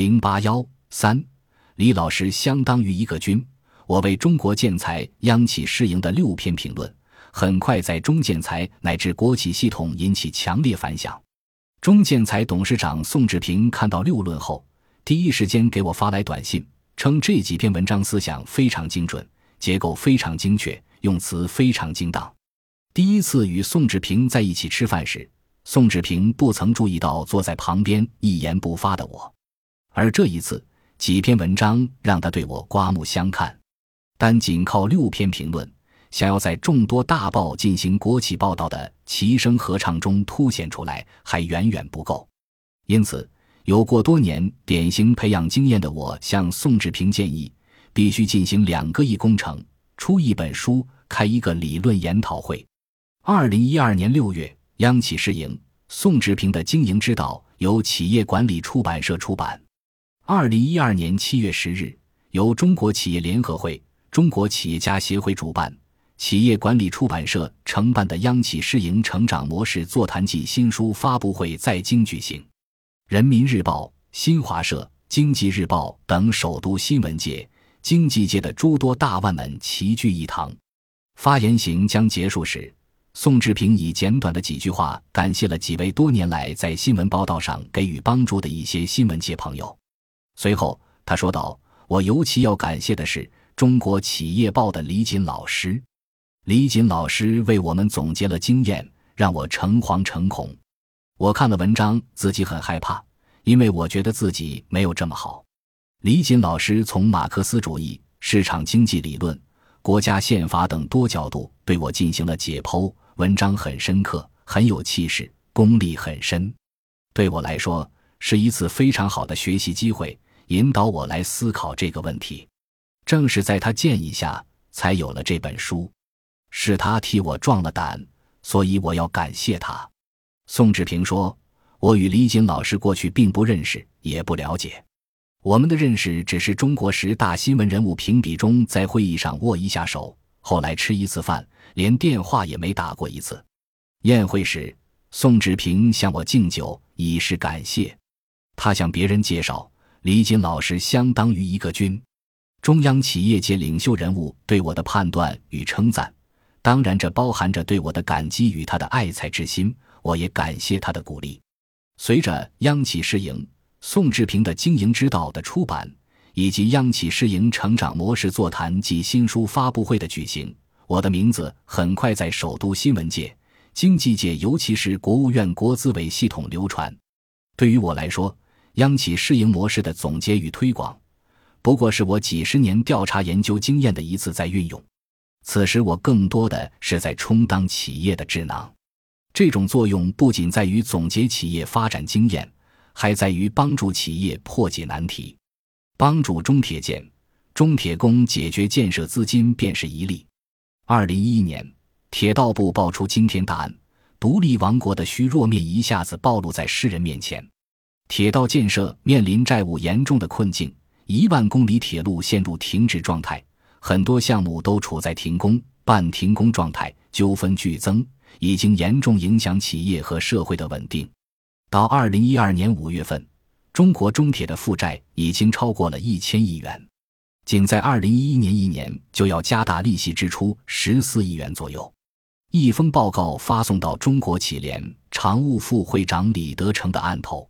零八幺三，李老师相当于一个军。我为中国建材央企试营的六篇评论，很快在中建材乃至国企系统引起强烈反响。中建材董事长宋志平看到六论后，第一时间给我发来短信，称这几篇文章思想非常精准，结构非常精确，用词非常精当。第一次与宋志平在一起吃饭时，宋志平不曾注意到坐在旁边一言不发的我，而这一次几篇文章让他对我刮目相看。单仅靠六篇评论。想要在众多大报进行国企报道的齐声合唱中凸显出来，还远远不够。因此，有过多年典型培养经验的我向宋志平建议，必须进行两个亿工程，出一本书，开一个理论研讨会。二零一二年六月，央企试营，宋志平的经营之道由企业管理出版社出版。二零一二年七月十日，由中国企业联合会、中国企业家协会主办。企业管理出版社承办的央企试营成长模式座谈暨新书发布会在京举行，人民日报、新华社、经济日报等首都新闻界、经济界的诸多大腕们齐聚一堂。发言行将结束时，宋志平以简短的几句话感谢了几位多年来在新闻报道上给予帮助的一些新闻界朋友。随后他说道：“我尤其要感谢的是中国企业报的李锦老师。”李锦老师为我们总结了经验，让我诚惶诚恐。我看了文章，自己很害怕，因为我觉得自己没有这么好。李锦老师从马克思主义、市场经济理论、国家宪法等多角度对我进行了解剖，文章很深刻，很有气势，功力很深。对我来说，是一次非常好的学习机会，引导我来思考这个问题。正是在他建议下，才有了这本书。是他替我壮了胆，所以我要感谢他。宋志平说：“我与李锦老师过去并不认识，也不了解。我们的认识只是中国十大新闻人物评比中，在会议上握一下手，后来吃一次饭，连电话也没打过一次。宴会时，宋志平向我敬酒，以示感谢。他向别人介绍，李锦老师相当于一个军。中央企业界领袖人物对我的判断与称赞。”当然，这包含着对我的感激与他的爱才之心。我也感谢他的鼓励。随着央企试营宋志平的经营之道的出版，以及央企试营成长模式座谈及新书发布会的举行，我的名字很快在首都新闻界、经济界，尤其是国务院国资委系统流传。对于我来说，央企试营模式的总结与推广，不过是我几十年调查研究经验的一次再运用。此时，我更多的是在充当企业的智囊。这种作用不仅在于总结企业发展经验，还在于帮助企业破解难题，帮助中铁建、中铁工解决建设资金便是一例。二零一一年，铁道部爆出惊天大案，独立王国的虚弱面一下子暴露在世人面前。铁道建设面临债务严重的困境，一万公里铁路陷入停止状态。很多项目都处在停工、半停工状态，纠纷剧增，已经严重影响企业和社会的稳定。到二零一二年五月份，中国中铁的负债已经超过了一千亿元，仅在二零一一年一年就要加大利息支出十四亿元左右。一封报告发送到中国企联常务副会长李德成的案头。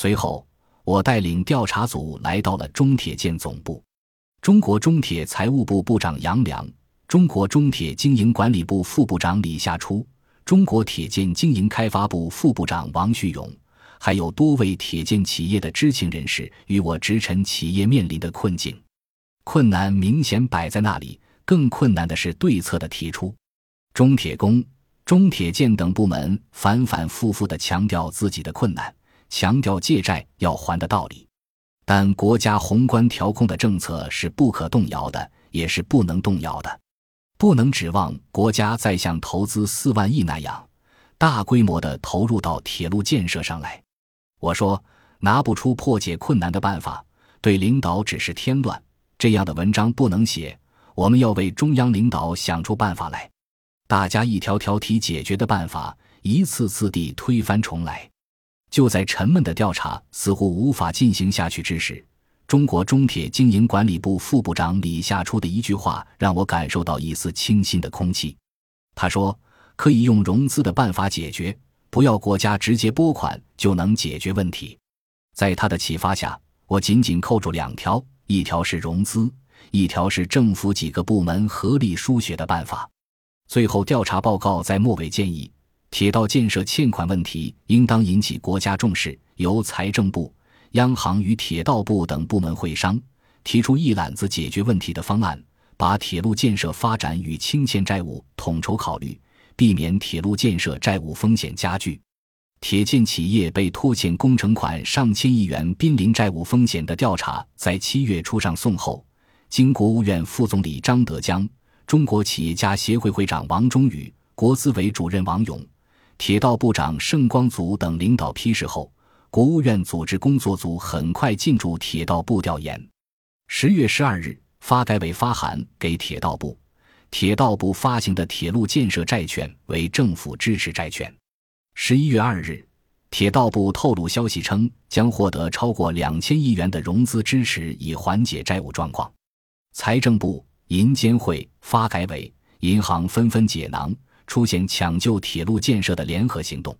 随后，我带领调查组来到了中铁建总部。中国中铁财务部部长杨良、中国中铁经营管理部副部长李夏初、中国铁建经营开发部副部长王旭勇，还有多位铁建企业的知情人士与我直陈企业面临的困境。困难明显摆在那里，更困难的是对策的提出。中铁工、中铁建等部门反反复复地强调自己的困难，强调借债要还的道理。但国家宏观调控的政策是不可动摇的，也是不能动摇的，不能指望国家再像投资四万亿那样大规模的投入到铁路建设上来。我说拿不出破解困难的办法，对领导只是添乱，这样的文章不能写。我们要为中央领导想出办法来，大家一条条提解决的办法，一次次地推翻重来。就在沉闷的调查似乎无法进行下去之时，中国中铁经营管理部副部长李夏初的一句话让我感受到一丝清新的空气。他说：“可以用融资的办法解决，不要国家直接拨款就能解决问题。”在他的启发下，我紧紧扣住两条：一条是融资，一条是政府几个部门合力输血的办法。最后，调查报告在末尾建议，铁道建设欠款问题应当引起国家重视，由财政部。央行与铁道部等部门会商，提出一揽子解决问题的方案，把铁路建设发展与清欠债务统筹考虑，避免铁路建设债务风险加剧。铁建企业被拖欠工程款上千亿元，濒临债务风险的调查在七月初上送后，经国务院副总理张德江、中国企业家协会会长王忠宇、国资委主任王勇、铁道部长盛光祖等领导批示后。国务院组织工作组很快进驻铁道部调研。十月十二日，发改委发函给铁道部，铁道部发行的铁路建设债券为政府支持债券。十一月二日，铁道部透露消息称，将获得超过两千亿元的融资支持，以缓解债务状况。财政部、银监会、发改委、银行纷纷解囊，出现抢救铁路建设的联合行动。